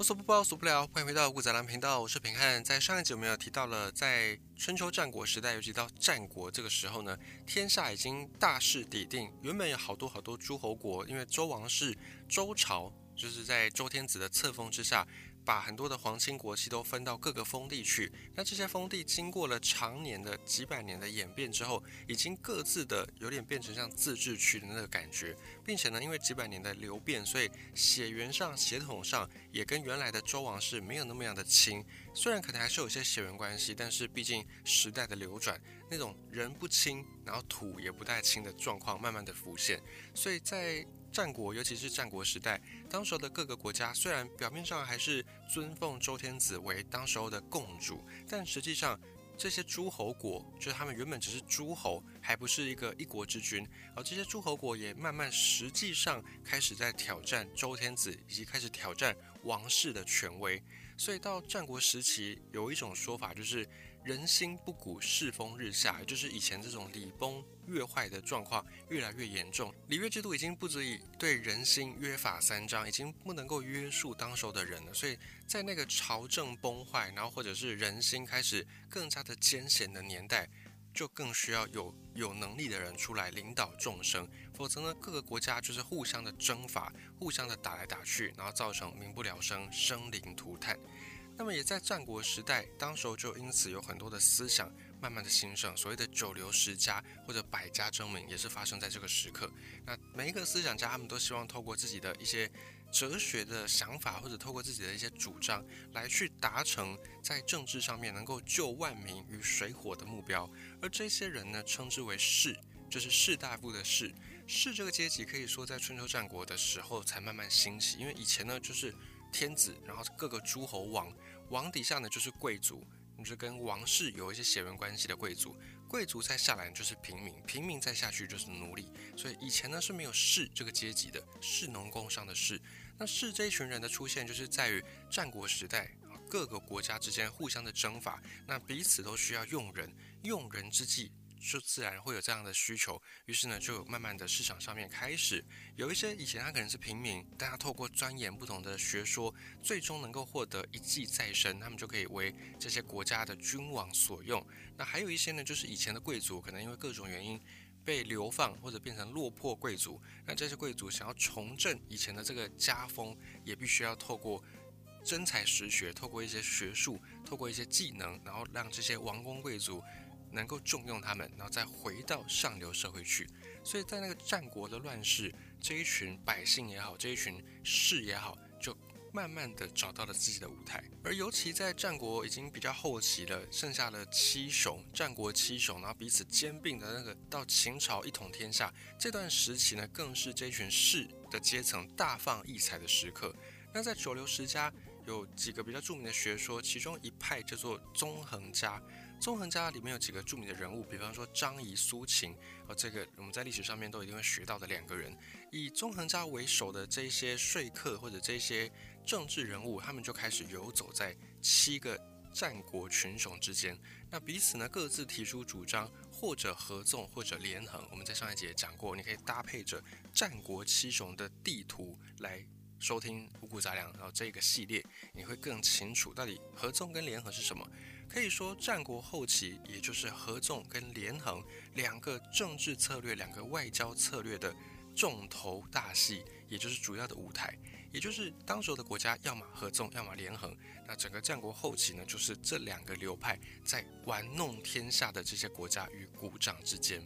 无所不包，所不了。欢迎回到顾仔郎频道，我是平汉。在上一集我们有提到了，在春秋战国时代，尤其到战国这个时候呢，天下已经大势已定。原本有好多好多诸侯国，因为周王室、周朝就是在周天子的册封之下。把很多的皇亲国戚都分到各个封地去，那这些封地经过了常年的几百年的演变之后，已经各自的有点变成像自治区的那个感觉，并且呢，因为几百年的流变，所以血缘上、血统上也跟原来的周王室没有那么样的亲。虽然可能还是有些血缘关系，但是毕竟时代的流转，那种人不亲，然后土也不太亲的状况慢慢的浮现，所以在。战国，尤其是战国时代，当时的各个国家虽然表面上还是尊奉周天子为当时候的共主，但实际上这些诸侯国，就是他们原本只是诸侯，还不是一个一国之君，而这些诸侯国也慢慢实际上开始在挑战周天子，以及开始挑战王室的权威。所以到战国时期，有一种说法就是。人心不古，世风日下，就是以前这种礼崩乐坏的状况越来越严重。礼乐制度已经不足以对人心约法三章，已经不能够约束当时的人了。所以在那个朝政崩坏，然后或者是人心开始更加的艰险的年代，就更需要有有能力的人出来领导众生。否则呢，各个国家就是互相的征伐，互相的打来打去，然后造成民不聊生，生灵涂炭。那么也在战国时代，当时候就因此有很多的思想慢慢的兴盛，所谓的九流十家或者百家争鸣，也是发生在这个时刻。那每一个思想家，他们都希望透过自己的一些哲学的想法，或者透过自己的一些主张，来去达成在政治上面能够救万民于水火的目标。而这些人呢，称之为士，就是士大夫的士。士这个阶级可以说在春秋战国的时候才慢慢兴起，因为以前呢就是。天子，然后各个诸侯王，王底下呢就是贵族，你就跟王室有一些血缘关系的贵族，贵族再下来就是平民，平民再下去就是奴隶。所以以前呢是没有士这个阶级的，士农工商的士。那士这一群人的出现，就是在于战国时代各个国家之间互相的征伐，那彼此都需要用人，用人之际。就自然会有这样的需求，于是呢，就慢慢的市场上面开始有一些以前他可能是平民，但他透过钻研不同的学说，最终能够获得一技在身，他们就可以为这些国家的君王所用。那还有一些呢，就是以前的贵族，可能因为各种原因被流放或者变成落魄贵族，那这些贵族想要重振以前的这个家风，也必须要透过真才实学，透过一些学术，透过一些技能，然后让这些王公贵族。能够重用他们，然后再回到上流社会去。所以在那个战国的乱世，这一群百姓也好，这一群士也好，就慢慢的找到了自己的舞台。而尤其在战国已经比较后期了，剩下了七雄，战国七雄，然后彼此兼并的那个到秦朝一统天下这段时期呢，更是这一群士的阶层大放异彩的时刻。那在九流十家有几个比较著名的学说，其中一派叫做纵横家。纵横家里面有几个著名的人物，比方说张仪、苏秦，而这个我们在历史上面都一定会学到的两个人。以纵横家为首的这些说客或者这些政治人物，他们就开始游走在七个战国群雄之间。那彼此呢各自提出主张，或者合纵，或者连横。我们在上一节讲过，你可以搭配着战国七雄的地图来。收听五谷杂粮，然后这个系列你会更清楚到底合纵跟连横是什么。可以说，战国后期也就是合纵跟连横两个政治策略、两个外交策略的重头大戏，也就是主要的舞台。也就是当时的国家要么合纵，要么连横。那整个战国后期呢，就是这两个流派在玩弄天下的这些国家与鼓掌之间。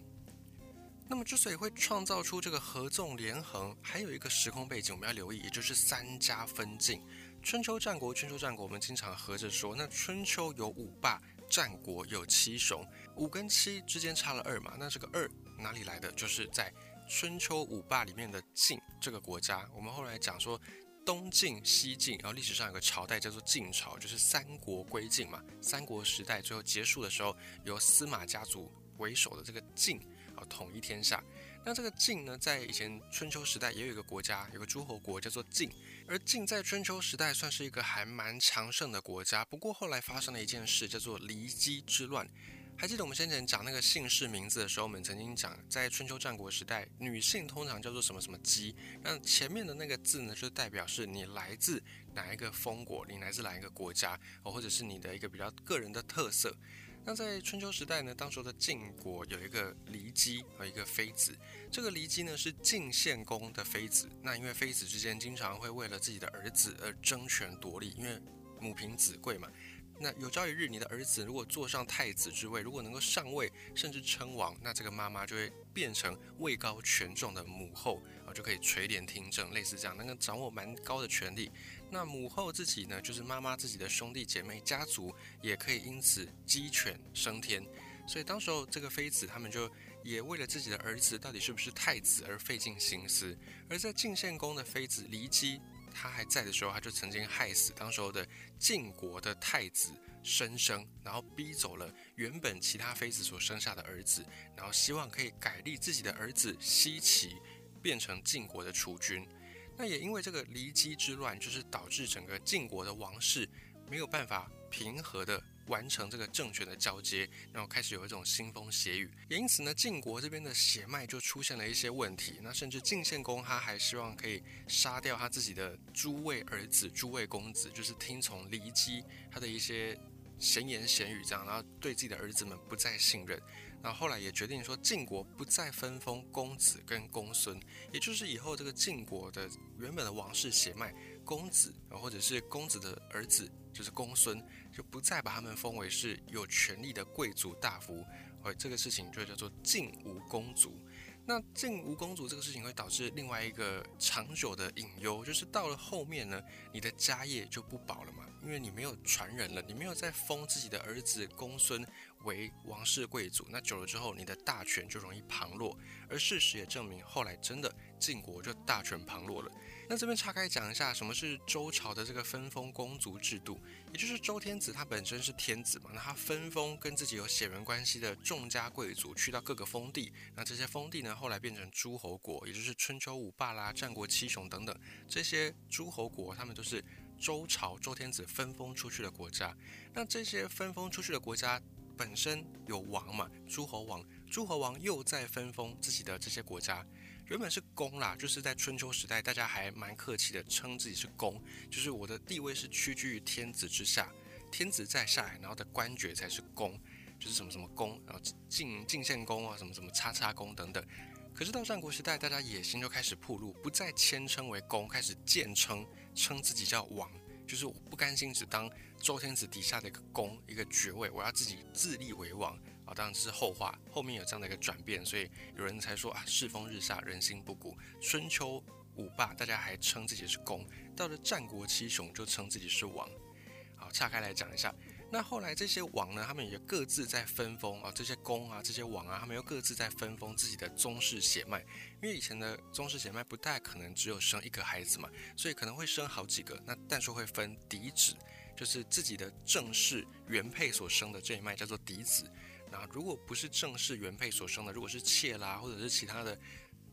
那么，之所以会创造出这个合纵连横，还有一个时空背景，我们要留意，也就是三家分晋。春秋战国，春秋战国，我们经常合着说，那春秋有五霸，战国有七雄，五跟七之间差了二嘛？那这个二哪里来的？就是在春秋五霸里面的晋这个国家。我们后来讲说，东晋、西晋，然后历史上有个朝代叫做晋朝，就是三国归晋嘛。三国时代最后结束的时候，由司马家族为首的这个晋。啊，统一天下。那这个晋呢，在以前春秋时代也有一个国家，有个诸侯国叫做晋。而晋在春秋时代算是一个还蛮强盛的国家。不过后来发生了一件事，叫做骊姬之乱。还记得我们先前讲那个姓氏名字的时候，我们曾经讲，在春秋战国时代，女性通常叫做什么什么姬，那前面的那个字呢，就代表是你来自哪一个封国，你来自哪一个国家，哦，或者是你的一个比较个人的特色。那在春秋时代呢，当时的晋国有一个骊姬和一个妃子，这个骊姬呢是晋献公的妃子，那因为妃子之间经常会为了自己的儿子而争权夺利，因为母凭子贵嘛。那有朝一日，你的儿子如果坐上太子之位，如果能够上位，甚至称王，那这个妈妈就会变成位高权重的母后，啊，就可以垂帘听政，类似这样，能够掌握蛮高的权力。那母后自己呢，就是妈妈自己的兄弟姐妹家族，也可以因此鸡犬升天。所以当时候这个妃子他们就也为了自己的儿子到底是不是太子而费尽心思。而在晋献公的妃子骊姬。她还在的时候，他就曾经害死当时候的晋国的太子申生，然后逼走了原本其他妃子所生下的儿子，然后希望可以改立自己的儿子西岐，变成晋国的储君。那也因为这个骊姬之乱，就是导致整个晋国的王室没有办法平和的。完成这个政权的交接，然后开始有一种腥风血雨，也因此呢，晋国这边的血脉就出现了一些问题。那甚至晋献公他还希望可以杀掉他自己的诸位儿子、诸位公子，就是听从骊姬他的一些闲言闲语这样，然后对自己的儿子们不再信任。那后来也决定说，晋国不再分封公子跟公孙，也就是以后这个晋国的原本的王室血脉，公子或者是公子的儿子。就是公孙就不再把他们封为是有权力的贵族大夫，而这个事情就叫做晋吴公族。那晋吴公族这个事情会导致另外一个长久的隐忧，就是到了后面呢，你的家业就不保了嘛，因为你没有传人了，你没有再封自己的儿子公孙为王室贵族，那久了之后，你的大权就容易旁落。而事实也证明，后来真的晋国就大权旁落了。那这边岔开讲一下，什么是周朝的这个分封公族制度？也就是周天子他本身是天子嘛，那他分封跟自己有血缘关系的众家贵族去到各个封地，那这些封地呢后来变成诸侯国，也就是春秋五霸啦、战国七雄等等这些诸侯国，他们都是周朝周天子分封出去的国家。那这些分封出去的国家本身有王嘛，诸侯王，诸侯王又在分封自己的这些国家。原本是公啦，就是在春秋时代，大家还蛮客气的，称自己是公，就是我的地位是屈居于天子之下，天子在下，然后的官爵才是公，就是什么什么公，然后晋晋献公啊，什么什么叉叉公等等。可是到战国时代，大家野心就开始铺路，不再谦称为公，开始贱称，称自己叫王，就是我不甘心只当周天子底下的一个公，一个爵位，我要自己自立为王。啊，当然这是后话，后面有这样的一个转变，所以有人才说啊，世风日下，人心不古。春秋五霸大家还称自己是公，到了战国七雄就称自己是王。好，岔开来讲一下，那后来这些王呢，他们也各自在分封啊，这些公啊，这些王啊，他们又各自在分封自己的宗室血脉，因为以前的宗室血脉不太可能只有生一个孩子嘛，所以可能会生好几个，那但是会分嫡子，就是自己的正室原配所生的这一脉叫做嫡子。那如果不是正式原配所生的，如果是妾啦，或者是其他的，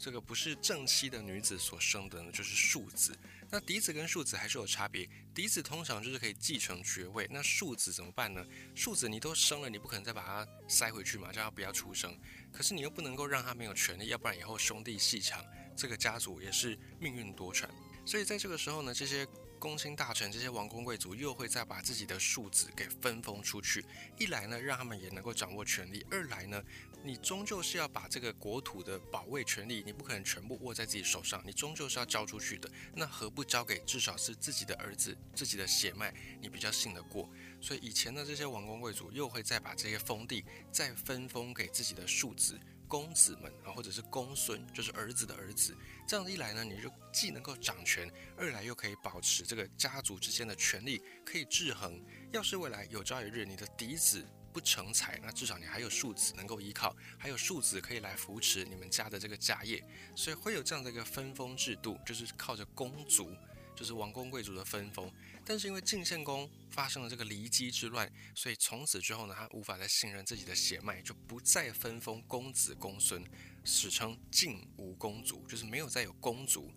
这个不是正妻的女子所生的呢，就是庶子。那嫡子跟庶子还是有差别，嫡子通常就是可以继承爵位，那庶子怎么办呢？庶子你都生了，你不可能再把他塞回去嘛，叫他不要出生。可是你又不能够让他没有权利，要不然以后兄弟戏长，这个家族也是命运多舛。所以在这个时候呢，这些。公卿大臣这些王公贵族又会再把自己的庶子给分封出去，一来呢让他们也能够掌握权力，二来呢你终究是要把这个国土的保卫权力，你不可能全部握在自己手上，你终究是要交出去的。那何不交给至少是自己的儿子、自己的血脉，你比较信得过？所以以前的这些王公贵族又会再把这些封地再分封给自己的庶子。公子们啊，或者是公孙，就是儿子的儿子，这样一来呢，你就既能够掌权，二来又可以保持这个家族之间的权力可以制衡。要是未来有朝一日你的嫡子不成才，那至少你还有庶子能够依靠，还有庶子可以来扶持你们家的这个家业，所以会有这样的一个分封制度，就是靠着公族。就是王公贵族的分封，但是因为晋献公发生了这个骊姬之乱，所以从此之后呢，他无法再信任自己的血脉，就不再分封公子公孙，史称晋无公族，就是没有再有公族。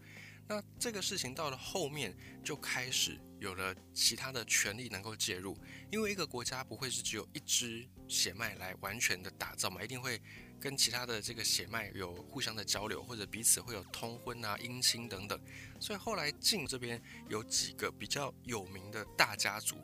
那这个事情到了后面就开始有了其他的权力能够介入，因为一个国家不会是只有一支血脉来完全的打造嘛，一定会跟其他的这个血脉有互相的交流，或者彼此会有通婚啊、姻亲等等。所以后来晋这边有几个比较有名的大家族，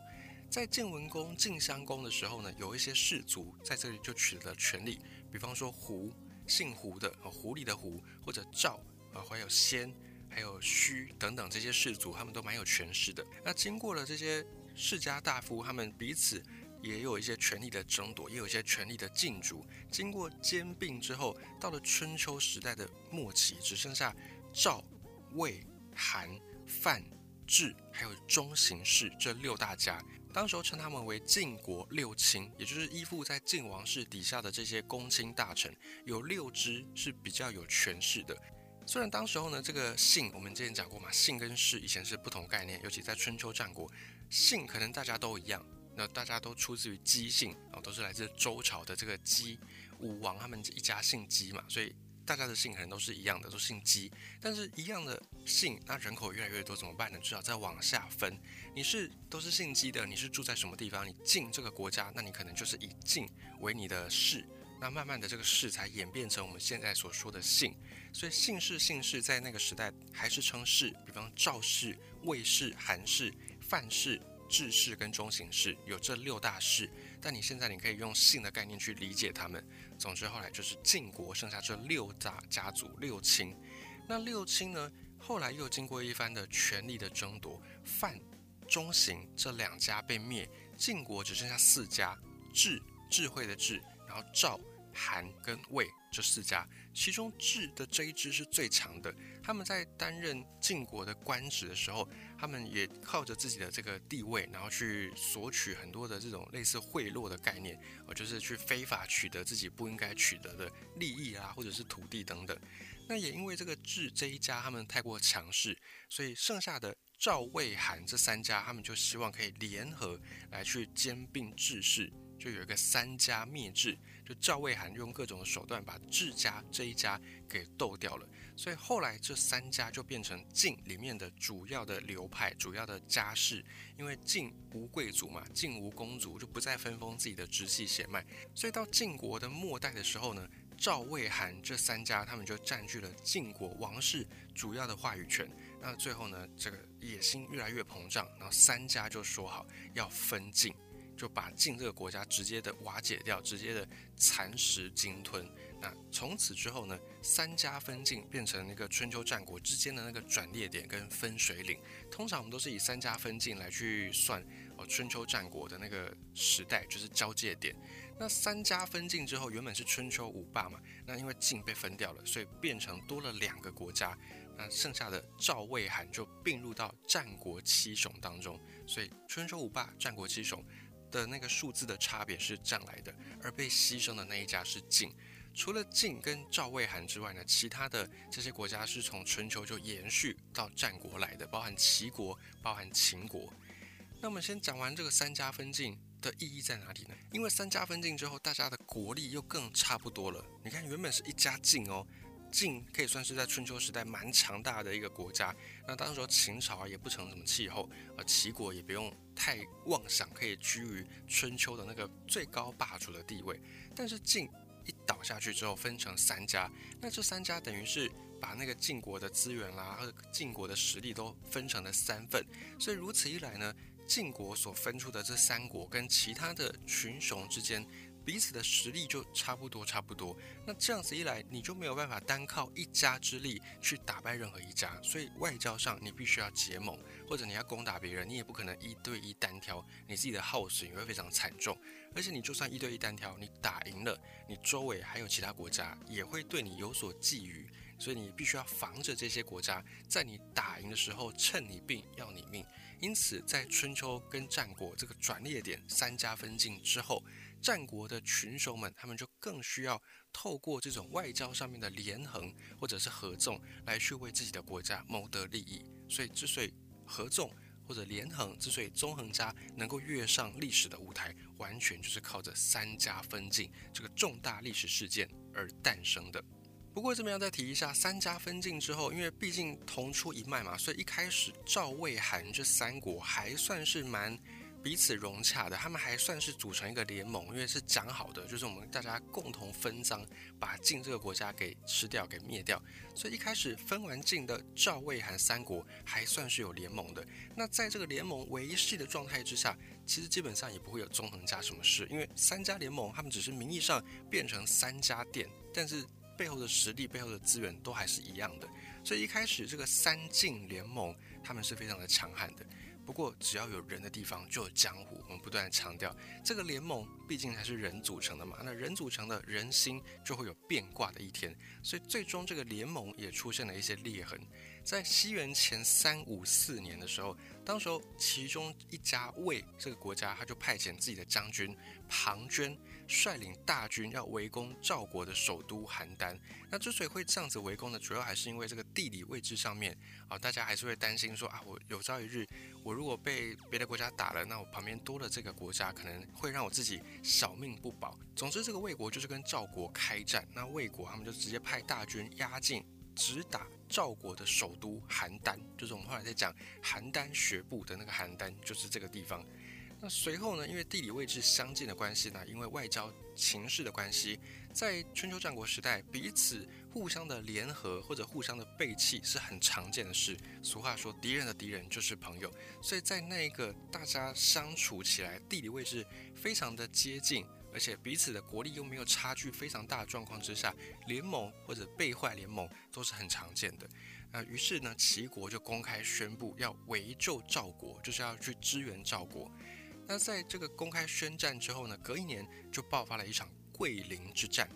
在晋文公、晋襄公的时候呢，有一些氏族在这里就取得了权力，比方说胡，姓胡的，狐狸的胡，或者赵，啊，还有先。还有虚等等这些氏族，他们都蛮有权势的。那经过了这些世家大夫，他们彼此也有一些权力的争夺，也有一些权力的竞逐。经过兼并之后，到了春秋时代的末期，只剩下赵、魏、韩、范、智还有中行氏这六大家。当时候称他们为晋国六卿，也就是依附在晋王室底下的这些公卿大臣，有六支是比较有权势的。虽然当时候呢，这个姓我们之前讲过嘛，姓跟氏以前是不同概念，尤其在春秋战国，姓可能大家都一样，大家都出自于姬姓啊，都是来自周朝的这个姬武王他们一家姓姬嘛，所以大家的姓可能都是一样的，都姓姬。但是一样的姓，那人口越来越多怎么办呢？至少再往下分，你是都是姓姬的，你是住在什么地方？你晋这个国家，那你可能就是以晋为你的氏。那慢慢的，这个氏才演变成我们现在所说的姓，所以姓氏姓氏在那个时代还是称氏，比方赵氏、魏氏、韩氏、范氏、智氏跟中行氏有这六大氏，但你现在你可以用姓的概念去理解他们。总之后来就是晋国剩下这六大家族六卿，那六卿呢，后来又经过一番的权力的争夺，范、中行这两家被灭，晋国只剩下四家，智智慧的智，然后赵。韩跟魏这四家，其中智的这一支是最强的。他们在担任晋国的官职的时候，他们也靠着自己的这个地位，然后去索取很多的这种类似贿赂的概念，呃，就是去非法取得自己不应该取得的利益啊，或者是土地等等。那也因为这个智这一家他们太过强势，所以剩下的赵、魏、韩这三家，他们就希望可以联合来去兼并智氏。就有一个三家灭智，就赵魏韩用各种手段把智家这一家给斗掉了，所以后来这三家就变成晋里面的主要的流派、主要的家世。因为晋无贵族嘛，晋无公族，就不再分封自己的直系血脉，所以到晋国的末代的时候呢，赵魏韩这三家他们就占据了晋国王室主要的话语权。那最后呢，这个野心越来越膨胀，然后三家就说好要分晋。就把晋这个国家直接的瓦解掉，直接的蚕食鲸吞。那从此之后呢，三家分晋变成那个春秋战国之间的那个转捩点跟分水岭。通常我们都是以三家分晋来去算哦，春秋战国的那个时代就是交界点。那三家分晋之后，原本是春秋五霸嘛，那因为晋被分掉了，所以变成多了两个国家。那剩下的赵魏韩就并入到战国七雄当中。所以春秋五霸、战国七雄。的那个数字的差别是这样来的，而被牺牲的那一家是晋。除了晋跟赵魏韩之外呢，其他的这些国家是从春秋就延续到战国来的，包含齐国，包含秦国。那我们先讲完这个三家分晋的意义在哪里呢？因为三家分晋之后，大家的国力又更差不多了。你看，原本是一家晋哦。晋可以算是在春秋时代蛮强大的一个国家，那当时候秦朝啊也不成什么气候，而齐国也不用太妄想可以居于春秋的那个最高霸主的地位。但是晋一倒下去之后，分成三家，那这三家等于是把那个晋国的资源啦和晋国的实力都分成了三份，所以如此一来呢，晋国所分出的这三国跟其他的群雄之间。彼此的实力就差不多，差不多。那这样子一来，你就没有办法单靠一家之力去打败任何一家。所以外交上，你必须要结盟，或者你要攻打别人，你也不可能一对一单挑，你自己的耗损也会非常惨重。而且你就算一对一单挑，你打赢了，你周围还有其他国家也会对你有所觊觎。所以你必须要防着这些国家，在你打赢的时候趁你病要你命。因此，在春秋跟战国这个转捩点三家分晋之后。战国的群雄们，他们就更需要透过这种外交上面的连横或者是合纵，来去为自己的国家谋得利益。所以，之所以合纵或者连横，之所以纵横家能够跃上历史的舞台，完全就是靠着三家分晋这个重大历史事件而诞生的。不过这边要再提一下，三家分晋之后，因为毕竟同出一脉嘛，所以一开始赵、魏、韩这三国还算是蛮。彼此融洽的，他们还算是组成一个联盟，因为是讲好的，就是我们大家共同分赃，把晋这个国家给吃掉、给灭掉。所以一开始分完晋的赵、魏、韩三国还算是有联盟的。那在这个联盟维系的状态之下，其实基本上也不会有纵横家什么事，因为三家联盟他们只是名义上变成三家店，但是背后的实力、背后的资源都还是一样的。所以一开始这个三晋联盟他们是非常的强悍的。不过，只要有人的地方就有江湖。我们不断强调，这个联盟毕竟还是人组成的嘛。那人组成的人心就会有变卦的一天，所以最终这个联盟也出现了一些裂痕。在西元前三五四年的时候，当时候其中一家魏这个国家，他就派遣自己的将军庞涓率领大军要围攻赵国的首都邯郸。那之所以会这样子围攻呢，主要还是因为这个地理位置上面啊，大家还是会担心说啊，我有朝一日我如果被别的国家打了，那我旁边多了这个国家，可能会让我自己小命不保。总之，这个魏国就是跟赵国开战，那魏国他们就直接派大军压境。直打赵国的首都邯郸，就是我们后来在讲邯郸学步的那个邯郸，就是这个地方。那随后呢，因为地理位置相近的关系呢，因为外交情势的关系，在春秋战国时代，彼此互相的联合或者互相的背弃是很常见的事。俗话说，敌人的敌人就是朋友，所以在那一个大家相处起来，地理位置非常的接近。而且彼此的国力又没有差距非常大的状况之下，联盟或者被坏联盟都是很常见的。那于是呢，齐国就公开宣布要围救赵国，就是要去支援赵国。那在这个公开宣战之后呢，隔一年就爆发了一场桂林之战。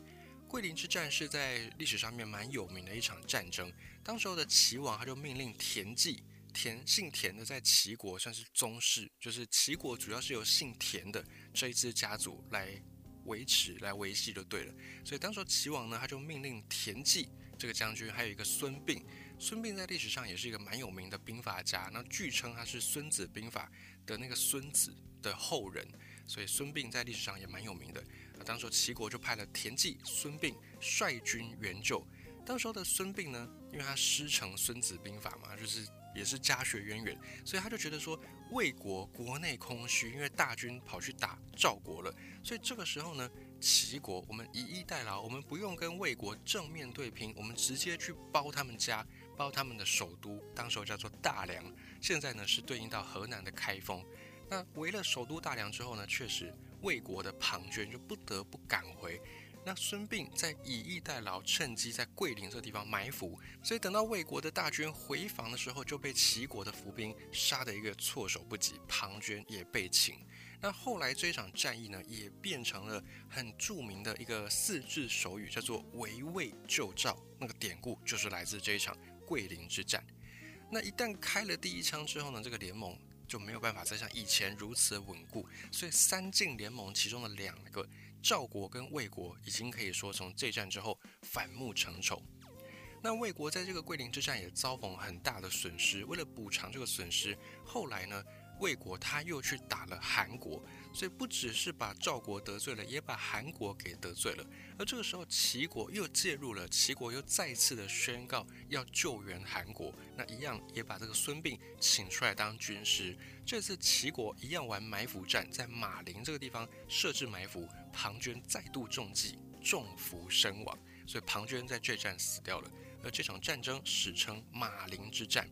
桂林之战是在历史上面蛮有名的一场战争。当时候的齐王他就命令田忌。田姓田的在齐国算是宗室，就是齐国主要是由姓田的这一支家族来维持、来维系就对了。所以当时候齐王呢，他就命令田忌这个将军，还有一个孙膑。孙膑在历史上也是一个蛮有名的兵法家，那据称他是《孙子兵法》的那个孙子的后人，所以孙膑在历史上也蛮有名的。当时齐国就派了田忌、孙膑率军援救。当时候的孙膑呢，因为他师承《孙子兵法》嘛，就是。也是家学渊源，所以他就觉得说魏国国内空虚，因为大军跑去打赵国了，所以这个时候呢，齐国我们以逸待劳，我们不用跟魏国正面对拼，我们直接去包他们家，包他们的首都，当时候叫做大梁，现在呢是对应到河南的开封。那围了首都大梁之后呢，确实魏国的庞涓就不得不赶回。那孙膑在以逸待劳，趁机在桂林这个地方埋伏，所以等到魏国的大军回防的时候，就被齐国的伏兵杀得一个措手不及，庞涓也被擒。那后来这一场战役呢，也变成了很著名的一个四字手语，叫做“围魏救赵”。那个典故就是来自这一场桂林之战。那一旦开了第一枪之后呢，这个联盟就没有办法再像以前如此稳固，所以三晋联盟其中的两个。赵国跟魏国已经可以说从这战之后反目成仇。那魏国在这个桂林之战也遭逢很大的损失，为了补偿这个损失，后来呢，魏国他又去打了韩国，所以不只是把赵国得罪了，也把韩国给得罪了。而这个时候，齐国又介入了，齐国又再次的宣告要救援韩国，那一样也把这个孙膑请出来当军师。这次齐国一样玩埋伏战，在马陵这个地方设置埋伏。庞涓再度中计，中伏身亡，所以庞涓在这战死掉了。而这场战争史称马陵之战。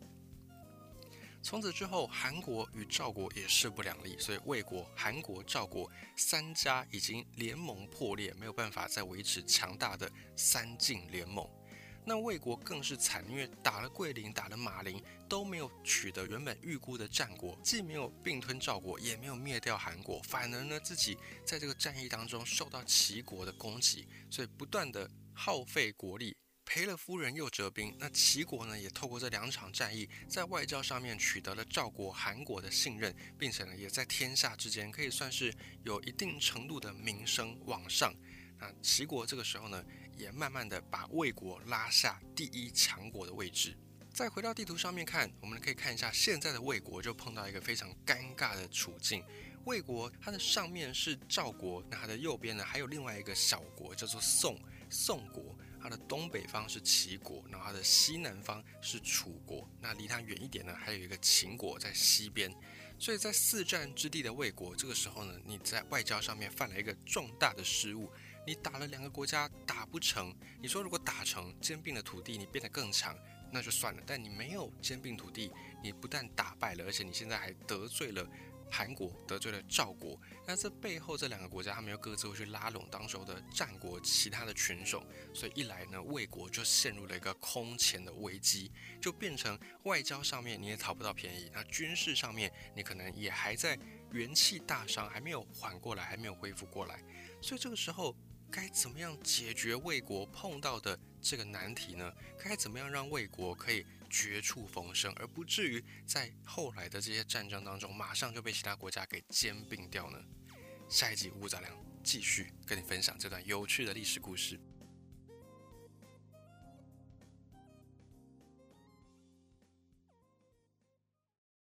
从此之后，韩国与赵国也势不两立，所以魏国、韩国、赵国三家已经联盟破裂，没有办法再维持强大的三晋联盟。那魏国更是惨，因为打了桂林，打了马陵，都没有取得原本预估的战果，既没有并吞赵国，也没有灭掉韩国，反而呢自己在这个战役当中受到齐国的攻击，所以不断的耗费国力，赔了夫人又折兵。那齐国呢也透过这两场战役，在外交上面取得了赵国、韩国的信任，并且呢也在天下之间可以算是有一定程度的名声往上。那齐国这个时候呢？也慢慢的把魏国拉下第一强国的位置。再回到地图上面看，我们可以看一下现在的魏国就碰到一个非常尴尬的处境。魏国它的上面是赵国，那它的右边呢还有另外一个小国叫做宋宋国。它的东北方是齐国，然后它的西南方是楚国。那离它远一点呢，还有一个秦国在西边。所以在四战之地的魏国，这个时候呢，你在外交上面犯了一个重大的失误。你打了两个国家打不成，你说如果打成兼并了土地，你变得更强，那就算了。但你没有兼并土地，你不但打败了，而且你现在还得罪了韩国，得罪了赵国。那这背后这两个国家，他们又各自会去拉拢当时候的战国其他的群雄，所以一来呢，魏国就陷入了一个空前的危机，就变成外交上面你也讨不到便宜，那军事上面你可能也还在元气大伤，还没有缓过来，还没有恢复过来。所以这个时候。该怎么样解决魏国碰到的这个难题呢？该怎么样让魏国可以绝处逢生，而不至于在后来的这些战争当中马上就被其他国家给兼并掉呢？下一集吴杂粮继续跟你分享这段有趣的历史故事。